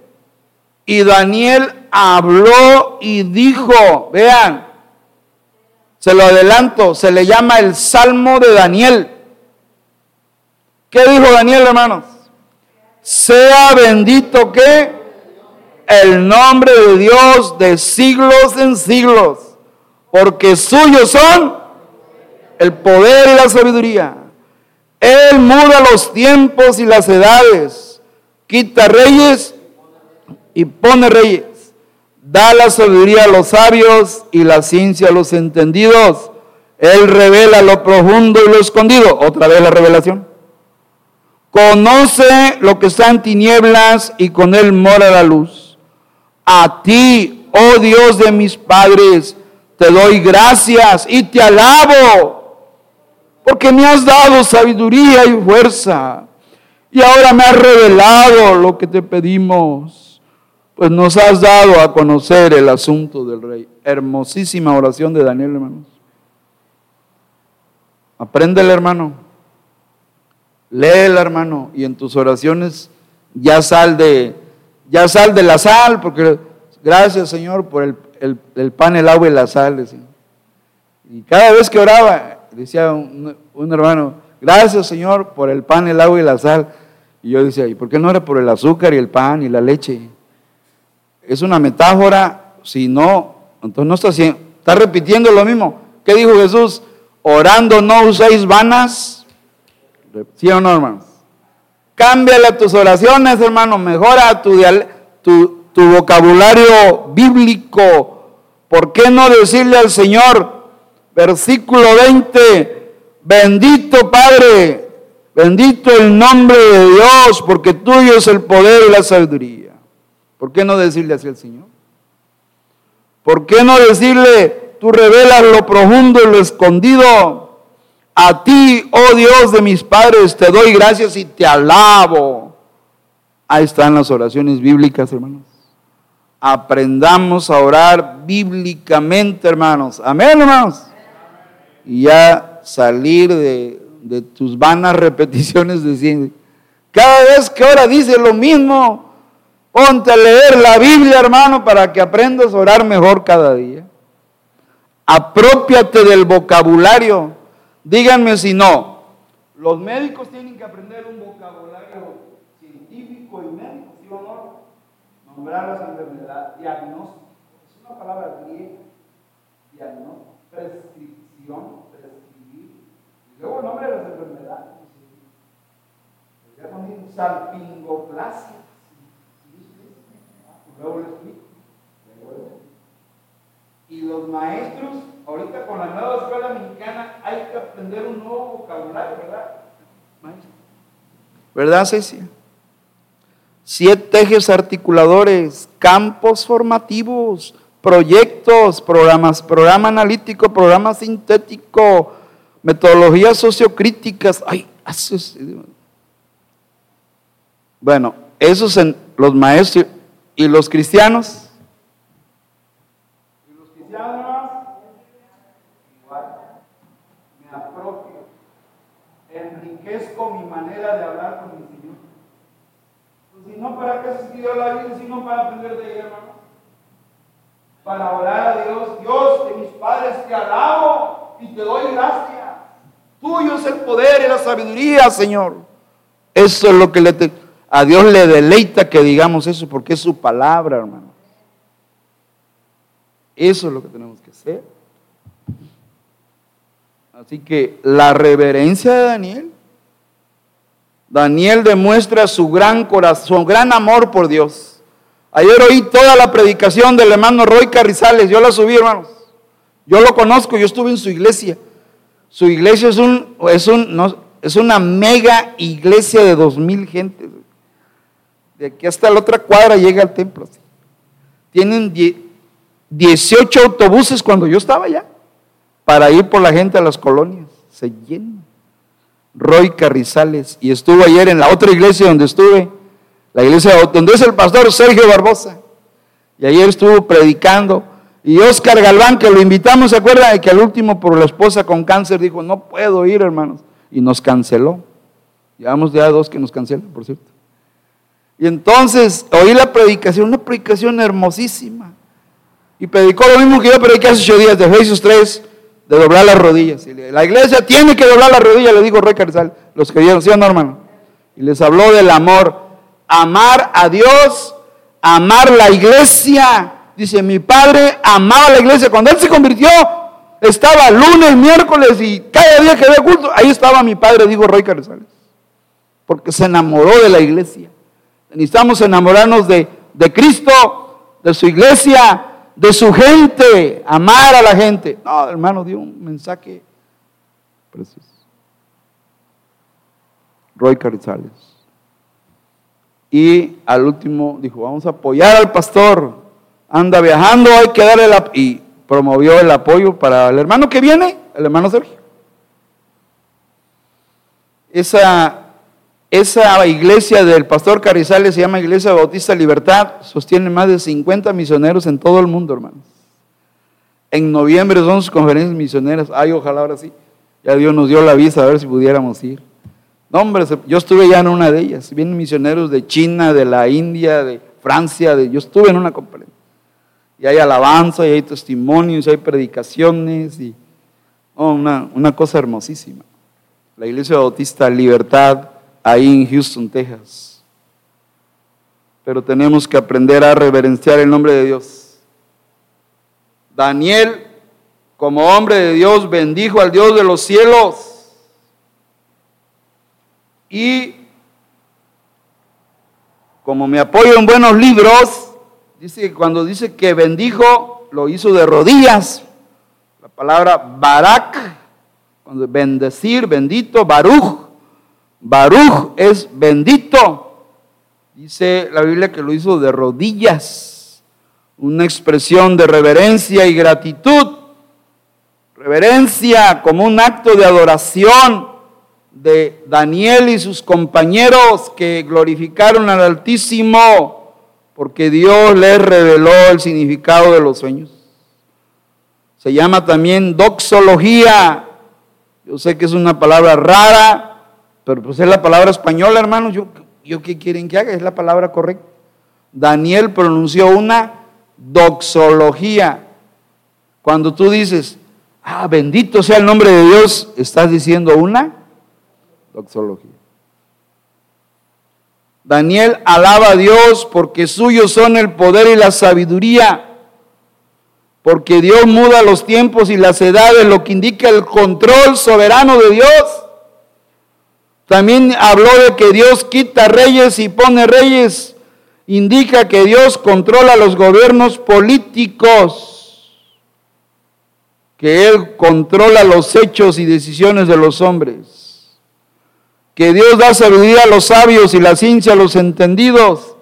Y Daniel habló y dijo, vean, se lo adelanto, se le llama el Salmo de Daniel. ¿Qué dijo Daniel, hermanos? sea bendito que el nombre de Dios de siglos en siglos, porque suyos son el poder y la sabiduría. Él muda los tiempos y las edades, quita reyes y pone reyes, da la sabiduría a los sabios y la ciencia a los entendidos. Él revela lo profundo y lo escondido. Otra vez la revelación. Conoce lo que está en tinieblas y con él mora la luz. A ti, oh Dios de mis padres, te doy gracias y te alabo, porque me has dado sabiduría y fuerza. Y ahora me has revelado lo que te pedimos, pues nos has dado a conocer el asunto del rey. Hermosísima oración de Daniel, hermanos. Apréndele, hermano. Léela, hermano, y en tus oraciones ya sal de, ya sal de la sal, porque gracias, Señor, por el, pan, el agua y la sal. Y cada vez que oraba, decía un, hermano, gracias, Señor, por el pan, el agua y la sal. Y yo decía, ¿y por qué no era por el azúcar y el pan y la leche? Es una metáfora, si no, entonces no está haciendo, está repitiendo lo mismo. ¿Qué dijo Jesús? Orando no uséis vanas ¿Sí o no, hermanos? Cámbiale tus oraciones, hermano. Mejora tu, tu, tu vocabulario bíblico. ¿Por qué no decirle al Señor, versículo 20, bendito Padre, bendito el nombre de Dios, porque tuyo es el poder y la sabiduría? ¿Por qué no decirle así al Señor? ¿Por qué no decirle, tú revelas lo profundo y lo escondido? A ti, oh Dios de mis padres, te doy gracias y te alabo. Ahí están las oraciones bíblicas, hermanos. Aprendamos a orar bíblicamente, hermanos. Amén, hermanos. Y ya salir de, tus vanas repeticiones de cada vez que ahora dice lo mismo, ponte a leer la Biblia, hermano, para que aprendas a orar mejor cada día. Apropiate del vocabulario Díganme si no. Los médicos tienen que aprender un vocabulario científico y médico, ¿sí o no? Nombrar las enfermedades, diagnóstico. Es una palabra griega. Diagnóstico, prescribir. Y luego el nombre de las enfermedades. Ya ponen salpingoplasia. Luego lo explico. Y los maestros ahorita con la nueva escuela mexicana hay que aprender un nuevo vocabulario, ¿verdad? ¿Verdad, Cecia? Siete ejes articuladores, campos formativos, proyectos, programas, programa analítico, programa sintético, metodologías sociocríticas. Ay, bueno, esos en los maestros y los cristianos. Y los cristianos, igual, me apropio, enriquezco mi manera de hablar con mi Señor. Pues no, ¿para qué se estudió la Biblia? Si no, para aprender de ella, hermano. Para orar a Dios, Dios de mis padres, te alabo y te doy gracias. Tuyo es el poder y la sabiduría, Señor. Eso es lo que le a Dios le deleita que digamos eso porque es su palabra, hermano. Eso es lo que tenemos que hacer. Así que la reverencia de Daniel, Daniel demuestra su gran corazón, gran amor por Dios. Ayer oí toda la predicación del hermano Roy Carrizales, yo la subí, hermanos. Yo lo conozco, yo estuve en su iglesia. Su iglesia es, un, es, un, es una mega iglesia de dos mil gentes. De aquí hasta la otra cuadra llega al templo. Tienen 18 autobuses cuando yo estaba allá para ir por la gente a las colonias. Se llenan. Roy Carrizales. Y estuvo ayer en la otra iglesia donde estuve, la iglesia donde es el pastor Sergio Barbosa. Y ayer estuvo predicando. Y Oscar Galván, que lo invitamos, ¿se acuerdan? De que al último por la esposa con cáncer dijo, no puedo ir, hermanos. Y nos canceló. Llevamos ya dos que nos cancelan, por cierto. Y entonces oí la predicación, una predicación hermosísima. Y predicó lo mismo que yo prediqué hace ocho días, de Efesios 3, de doblar las rodillas. la iglesia tiene que doblar las rodillas, le dijo Rey Carzal, los que vieron, ¿sí o no, hermano? Y les habló del amor. Amar a Dios, amar la iglesia Dice, mi padre amaba la iglesia. Cuando él se convirtió, estaba lunes, miércoles y cada día que había culto, ahí estaba mi padre, dijo Roy Carrizales. Porque se enamoró de la iglesia. Necesitamos enamorarnos de, de Cristo, de su iglesia, de su gente, amar a la gente. No, hermano, dio un mensaje precioso. Roy Carrizales. Y al último dijo, vamos a apoyar al pastor anda viajando, hay que darle la... Y promovió el apoyo para el hermano que viene, el hermano Sergio. Esa, esa iglesia del pastor Carrizales se llama Iglesia Bautista Libertad, sostiene más de 50 misioneros en todo el mundo, hermanos. En noviembre son sus conferencias misioneras. Ay, ojalá ahora sí. Ya Dios nos dio la visa a ver si pudiéramos ir. No, hombre, yo estuve ya en una de ellas. Vienen misioneros de China, de la India, de Francia. De, yo estuve en una conferencia y hay alabanza, y hay testimonios, y hay predicaciones, y oh, una, una cosa hermosísima. La Iglesia Bautista Libertad, ahí en Houston, Texas. Pero tenemos que aprender a reverenciar el nombre de Dios. Daniel, como hombre de Dios, bendijo al Dios de los cielos. Y como me apoyo en buenos libros, Dice que cuando dice que bendijo, lo hizo de rodillas. La palabra barak, cuando bendecir, bendito, baruch. Baruch es bendito. Dice la Biblia que lo hizo de rodillas. Una expresión de reverencia y gratitud. Reverencia como un acto de adoración de Daniel y sus compañeros que glorificaron al Altísimo porque Dios les reveló el significado de los sueños. Se llama también doxología. Yo sé que es una palabra rara, pero pues es la palabra española, hermano. Yo, yo qué quieren que haga, es la palabra correcta. Daniel pronunció una doxología. Cuando tú dices, ah, bendito sea el nombre de Dios, estás diciendo una doxología. Daniel alaba a Dios porque suyos son el poder y la sabiduría, porque Dios muda los tiempos y las edades, lo que indica el control soberano de Dios. También habló de que Dios quita reyes y pone reyes, indica que Dios controla los gobiernos políticos, que Él controla los hechos y decisiones de los hombres, que Dios da sabiduría a los sabios y la ciencia a los entendidos.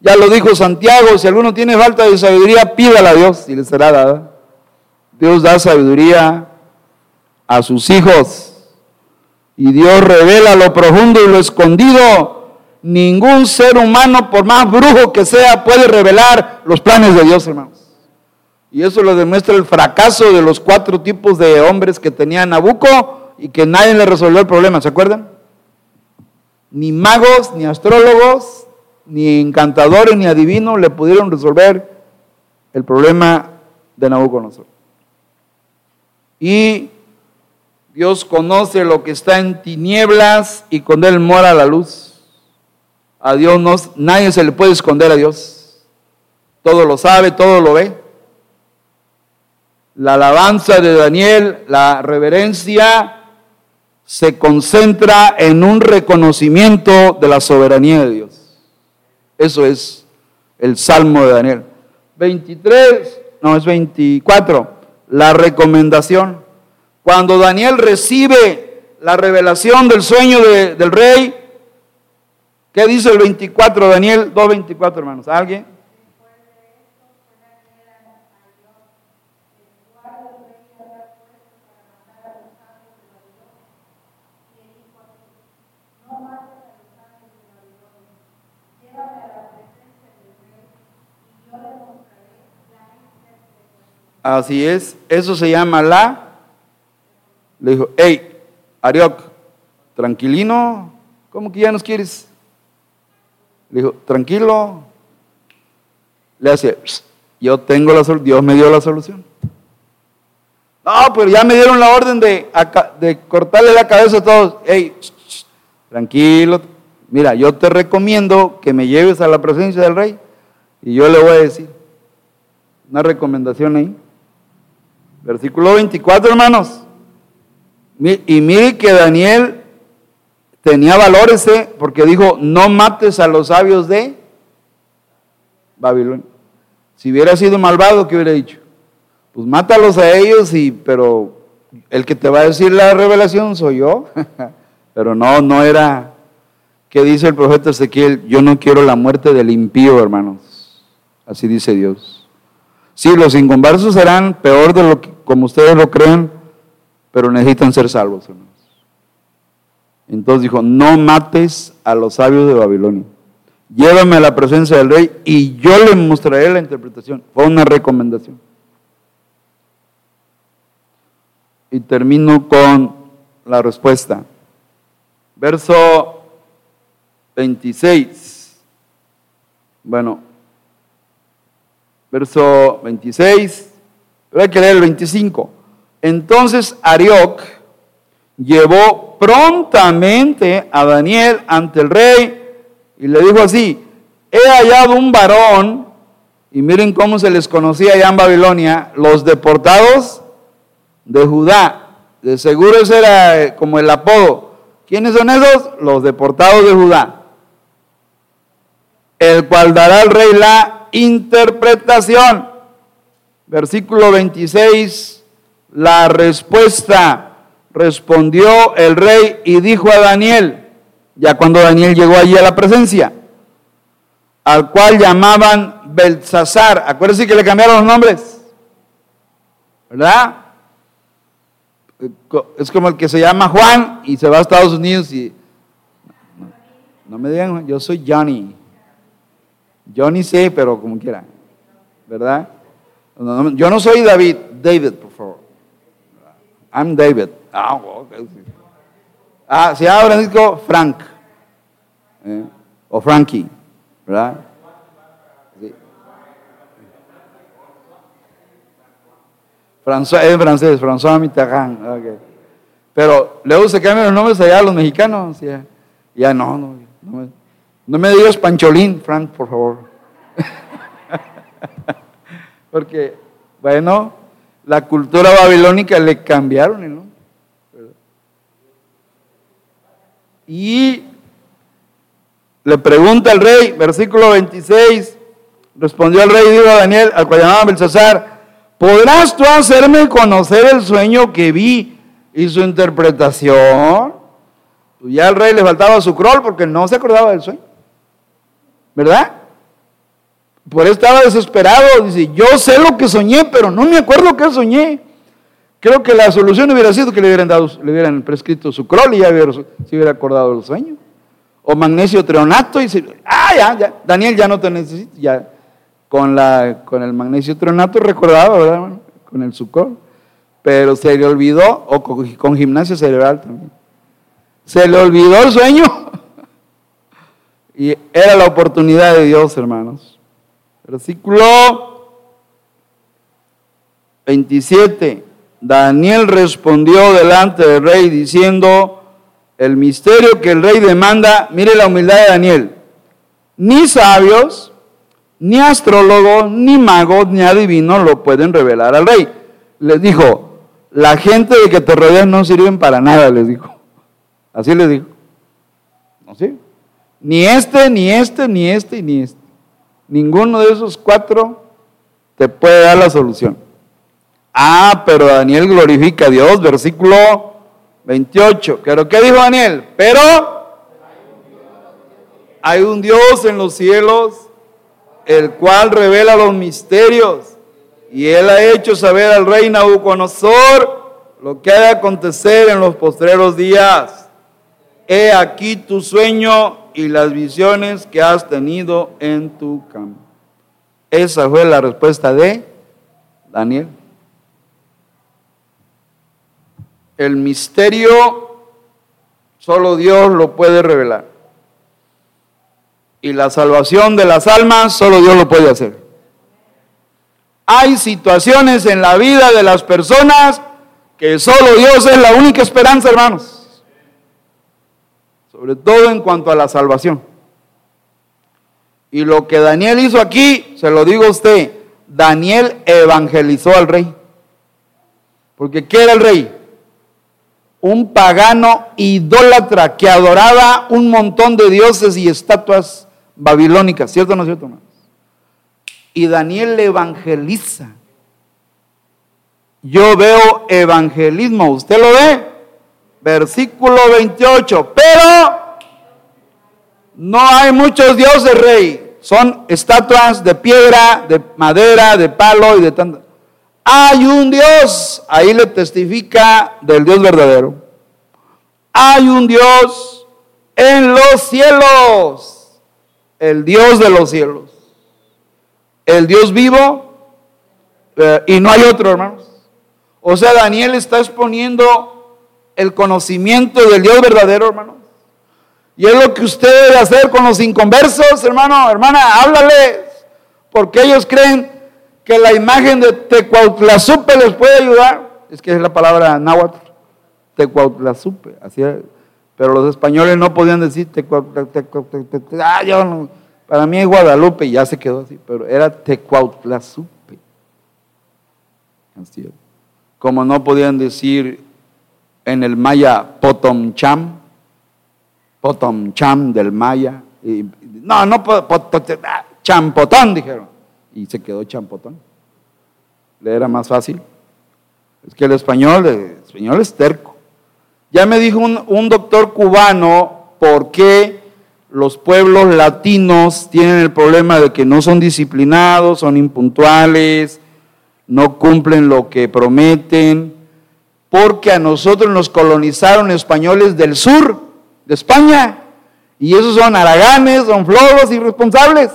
Ya lo dijo Santiago, si alguno tiene falta de sabiduría, pídala a Dios y le será dada. Dios da sabiduría a sus hijos y Dios revela lo profundo y lo escondido Ningún ser humano, por más brujo que sea, puede revelar los planes de Dios, hermanos. Y eso lo demuestra el fracaso de los cuatro tipos de hombres que tenía Nabucco y que nadie le resolvió el problema, ¿se acuerdan? Ni magos, ni astrólogos, ni encantadores, ni adivinos le pudieron resolver el problema de Nabucodonosor. Y Dios conoce lo que está en tinieblas y con él mora la luz. A Dios no, nadie se le puede esconder a Dios. Todo lo sabe, todo lo ve. La alabanza de Daniel, la reverencia, se concentra en un reconocimiento de la soberanía de Dios. Eso es el Salmo de Daniel. 23, no es 24, la recomendación. Cuando Daniel recibe la revelación del sueño del rey, ¿Qué dice el 24, Daniel 2.24, hermanos? ¿Alguien? Así es, eso se llama la. Le dijo, hey, Arioc, tranquilino, ¿cómo que ya nos quieres? Le dijo, tranquilo. Le hace, yo tengo la solución, Dios me dio la solución. No, pero ya me dieron la orden de, de cortarle la cabeza a todos. Hey, tranquilo. Mira, yo te recomiendo que me lleves a la presencia del rey y yo le voy a decir una recomendación ahí. Versículo 24, hermanos. Y mire que Daniel tenía valores, ¿eh? porque dijo, no mates a los sabios de Babilonia. Si hubiera sido malvado, ¿qué hubiera dicho? Pues mátalos a ellos, y, pero el que te va a decir la revelación soy yo. pero no, no era, ¿qué dice el profeta Ezequiel? Yo no quiero la muerte del impío, hermanos. Así dice Dios. Sí, los inconversos serán peor de lo que, como ustedes lo creen, pero necesitan ser salvos, hermanos. Entonces dijo, no mates a los sabios de Babilonia. Llévame a la presencia del rey y yo le mostraré la interpretación. Fue una recomendación. Y termino con la respuesta. Verso 26. Bueno, verso 26, hay que leer el 25. Entonces Arioc llevó prontamente a Daniel ante el rey y le dijo así, he hallado un varón, y miren cómo se les conocía allá en Babilonia, los deportados de Judá. De seguro ese era eh, como el apodo. ¿Quiénes son esos? Los deportados de Judá. El cual dará al rey la interpretación. Versículo 26, la respuesta respondió el rey y dijo a Daniel, ya cuando Daniel llegó allí a la presencia, al cual llamaban Belsasar. Acuérdense que le cambiaron los nombres, ¿verdad? Es como el que se llama Juan y se va a Estados Unidos y no, me digan, yo soy Johnny. Johnny sé, pero como quiera, ¿verdad? Yo no soy David, David, por favor. I'm David. Ah, okay. ah se llama Francisco Frank. ¿eh? O Frankie, ¿verdad? Sí. François, francés, François Mitterrand. Pero luego se cambian los nombres allá a los mexicanos. Ya, ya no, no, no me, no me digas Pancholín, Frank, por favor. Porque, bueno, la cultura babilónica le cambiaron el. Y le pregunta al rey, versículo 26, respondió el rey y dijo a Daniel, al cual llamaba Belsasar, ¿podrás tú hacerme conocer el sueño que vi y su interpretación? Ya al rey le faltaba su crol porque no se acordaba del sueño. ¿Verdad? Por eso estaba desesperado. Dice, yo sé lo que soñé, pero no me acuerdo qué soñé. Creo que la solución hubiera sido que le hubieran dado, le hubieran prescrito su crol y ya se hubiera acordado del sueño. O magnesio treonato y se, ah, ya, Daniel ya no te necesita, ya con, la, con el magnesio treonato recordaba, ¿verdad? Con el sucrol. Pero se le olvidó, o con, con gimnasia cerebral también. Se le olvidó el sueño. y era la oportunidad de Dios, hermanos. Versículo 27. Daniel respondió delante del rey diciendo, el misterio que el rey demanda, mire la humildad de Daniel, ni sabios, ni astrólogos, ni magos, ni adivinos lo pueden revelar al rey. Les dijo, la gente de que te rodean no sirven para nada, les dijo. Así les dijo. ¿No sí? Ni este, ni este, ni este, ni este. Ninguno de esos cuatro te puede dar la solución. Ah, pero Daniel glorifica a Dios, versículo 28. ¿Pero qué dijo Daniel? Pero hay un Dios en los cielos, el cual revela los misterios. Y él ha hecho saber al rey Nabucodonosor lo que ha de acontecer en los postreros días. He aquí tu sueño y las visiones que has tenido en tu campo. Esa fue la respuesta de Daniel. El misterio solo Dios lo puede revelar. Y la salvación de las almas solo Dios lo puede hacer. Hay situaciones en la vida de las personas que solo Dios es la única esperanza, hermanos. Sobre todo en cuanto a la salvación. Y lo que Daniel hizo aquí, se lo digo a usted, Daniel evangelizó al rey. Porque ¿qué era el rey? un pagano idólatra que adoraba un montón de dioses y estatuas babilónicas, ¿cierto o no es cierto? Y Daniel evangeliza. Yo veo evangelismo, ¿usted lo ve? Versículo 28, pero no hay muchos dioses, rey. Son estatuas de piedra, de madera, de palo y de tanto hay un Dios, ahí le testifica del Dios verdadero. Hay un Dios en los cielos, el Dios de los cielos, el Dios vivo, eh, y no hay otro, hermanos. O sea, Daniel está exponiendo el conocimiento del Dios verdadero, hermanos. Y es lo que usted debe hacer con los inconversos, hermano, hermana, háblales, porque ellos creen que la imagen de Tecuautlazupe les puede ayudar. Es que es la palabra náhuatl, Tecuautlazupe. Así pero los españoles no podían decir Tecuautlazupe. Ah, yo para mí es Guadalupe ya se quedó así, pero era Tecuautlazupe. Así es. Como no podían decir en el maya Potomcham, Potomcham del maya. Y, no, no, ah, Champotón dijeron y se quedó champotón. Le era más fácil. Es que el español, español es terco. Ya me dijo un, un doctor cubano por qué los pueblos latinos tienen el problema de que no son disciplinados, son impuntuales, no cumplen lo que prometen, porque a nosotros nos colonizaron españoles del sur de España, y esos son araganes, son floros irresponsables.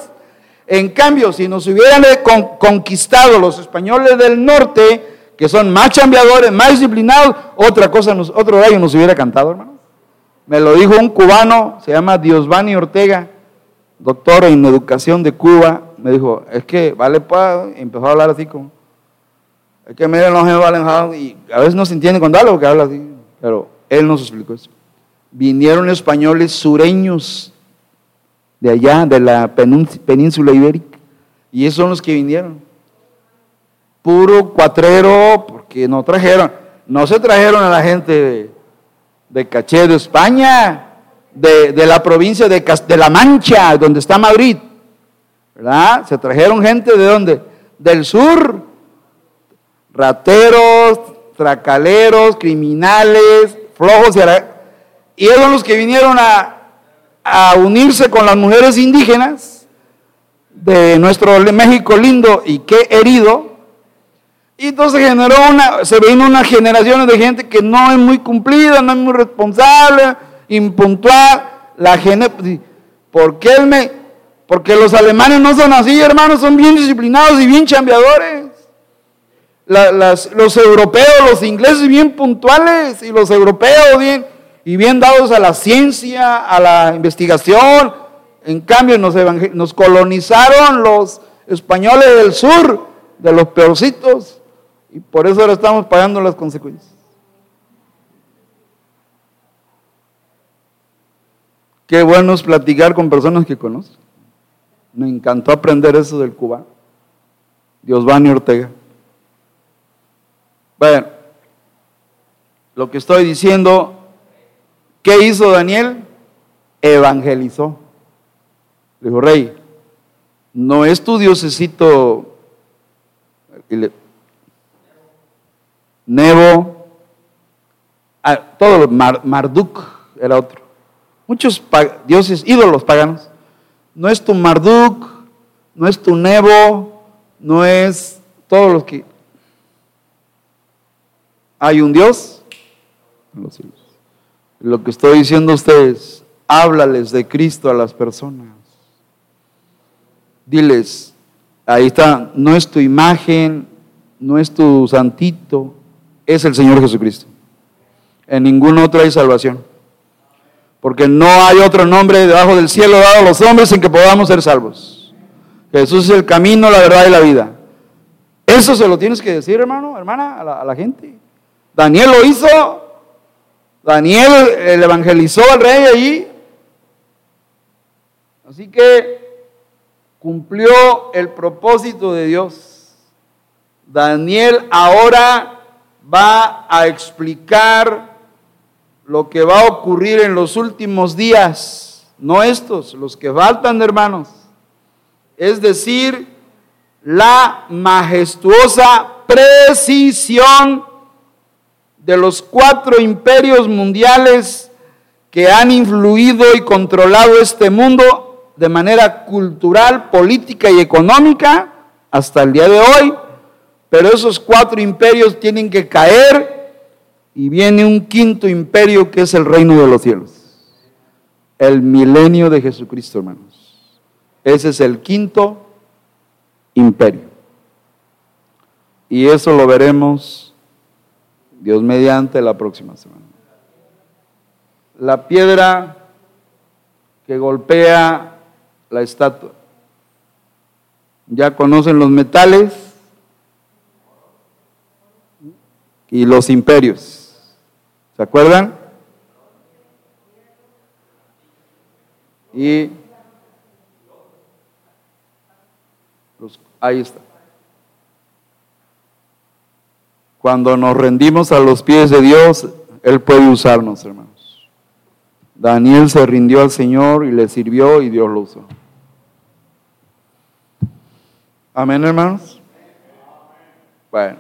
En cambio, si nos hubieran conquistado los españoles del norte, que son más chambeadores, más disciplinados, otra cosa, otro gallo nos hubiera cantado, hermano. Me lo dijo un cubano, se llama Diosvani Ortega, doctor en educación de Cuba. Me dijo, es que, vale, pues, empezó a hablar así como, es que miren los y a veces no se entiende cuando habla porque habla así, pero él nos explicó eso. Vinieron españoles sureños de allá, de la península ibérica. Y esos son los que vinieron. Puro cuatrero, porque no trajeron, no se trajeron a la gente de, Caché de España, de, la provincia de, de, La Mancha, donde está Madrid. ¿Verdad? Se trajeron gente de dónde? Del sur. Rateros, tracaleros, criminales, flojos y, ellos los que vinieron a, a unirse con las mujeres indígenas de nuestro México lindo y qué herido. Y entonces generó una, se vino una generación de gente que no es muy cumplida, no es muy responsable, impuntual. La gente, ¿por qué me, porque los alemanes no son así, hermanos, son bien disciplinados y bien chambeadores. Los europeos, los ingleses bien puntuales y los europeos bien y bien dados a la ciencia, a la investigación. En cambio nos, colonizaron los españoles del sur, de los peorcitos, y por eso ahora estamos pagando las consecuencias. Qué bueno es platicar con personas que conocen. Me encantó aprender eso del cubano. Diosvani Ortega. Bueno, lo que estoy diciendo, ¿qué hizo Daniel? Evangelizó. Le dijo, rey, no es tu diosecito Nebo, ah, todo Marduk era otro. Muchos dioses, ídolos paganos no es tu Marduk, no es tu Nebo, no es todo lo que... Hay un Dios Lo que estoy diciendo a ustedes, háblales de Cristo a las personas. Diles, ahí está, no es tu imagen, no es tu santito, es el Señor Jesucristo. En ningún otro hay salvación porque no hay otro nombre debajo del cielo dado a los hombres en que podamos ser salvos. Jesús es el camino, la verdad y la vida. Eso se lo tienes que decir, hermano, hermana, a la, gente. Daniel lo hizo. Daniel el evangelizó al rey allí. Así que cumplió el propósito de Dios. Daniel ahora va a explicar lo que va a ocurrir en los últimos días, no estos, los que faltan, hermanos. Es decir, la majestuosa precisión de los cuatro imperios mundiales que han influido y controlado este mundo de manera cultural, política y económica hasta el día de hoy. Pero esos cuatro imperios tienen que caer y viene un quinto imperio que es el reino de los cielos. El milenio de Jesucristo, hermanos. Ese es el quinto imperio. Y eso lo veremos, Dios mediante, la próxima semana. La piedra que golpea la estatua. Ya conocen los metales y los imperios. ¿Se acuerdan? Y ahí está. Cuando nos rendimos a los pies de Dios, Él puede usarnos, hermanos. Daniel se rindió al Señor y le sirvió y Dios lo usó. Amén, hermanos. Bueno,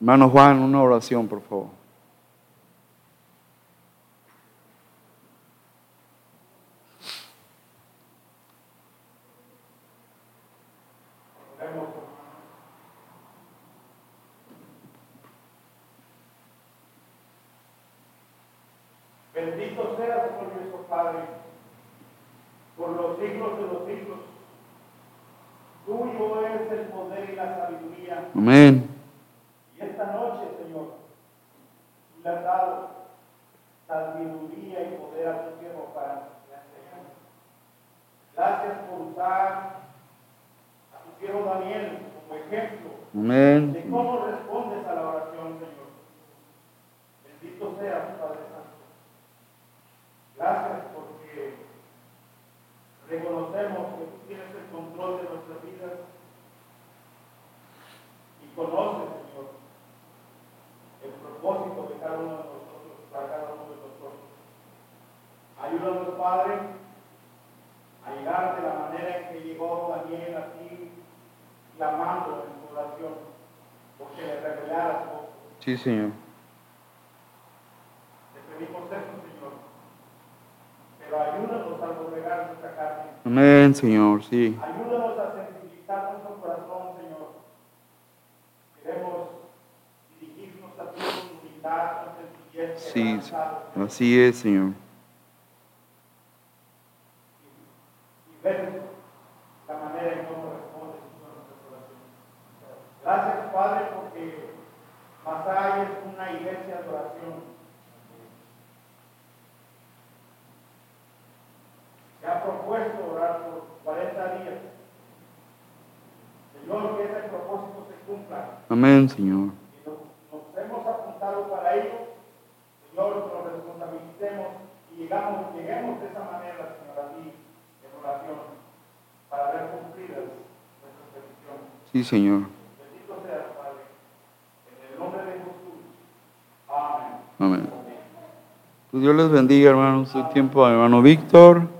hermano Juan, una oración, por favor. Bendito sea, Señor nuestro Padre, por los siglos de los siglos. Tuyo es el poder y la sabiduría. Amén. Y esta noche, Señor, tú le has dado sabiduría y poder a tu siervo para. Gracias por usar a tu siervo Daniel como ejemplo Amén. de cómo respondes a la oración, Señor. Bendito sea, Padre. Gracias porque reconocemos que tú tienes el control de nuestras vidas y conoces, Señor, el propósito de cada uno de nosotros, para cada uno de nosotros. Ayúdanos, Padre, a llegar de la manera en que llegó Daniel a ti, clamando en tu oración. porque le revelaras. Sí, Señor. Te pedimos Señor. Pero ayúdanos a doblegar nuestra carne. Amén, Señor, sí. Ayúdanos a sensibilizar nuestro corazón, Señor. Queremos dirigirnos a ti con humildad, con sencillez, Sí, quebrantado, así es, Señor. y ver la manera en cómo respondes Señor, a nuestras oraciones. Gracias, Padre, porque Masai es una iglesia de oración. Se ha propuesto orar por 40 días. Señor, que ese propósito se cumpla. Amén, Señor. Y nos, nos hemos apuntado para ello. Señor, nos responsabilicemos y llegamos, lleguemos de esa manera, Señor, a ti en oración para ver cumplidas nuestras peticiones. Sí, Señor. Bendito seas, Padre. En el nombre de Jesús. Amén. Amén. Pues Dios les bendiga, hermanos. Su tiempo, hermano Víctor.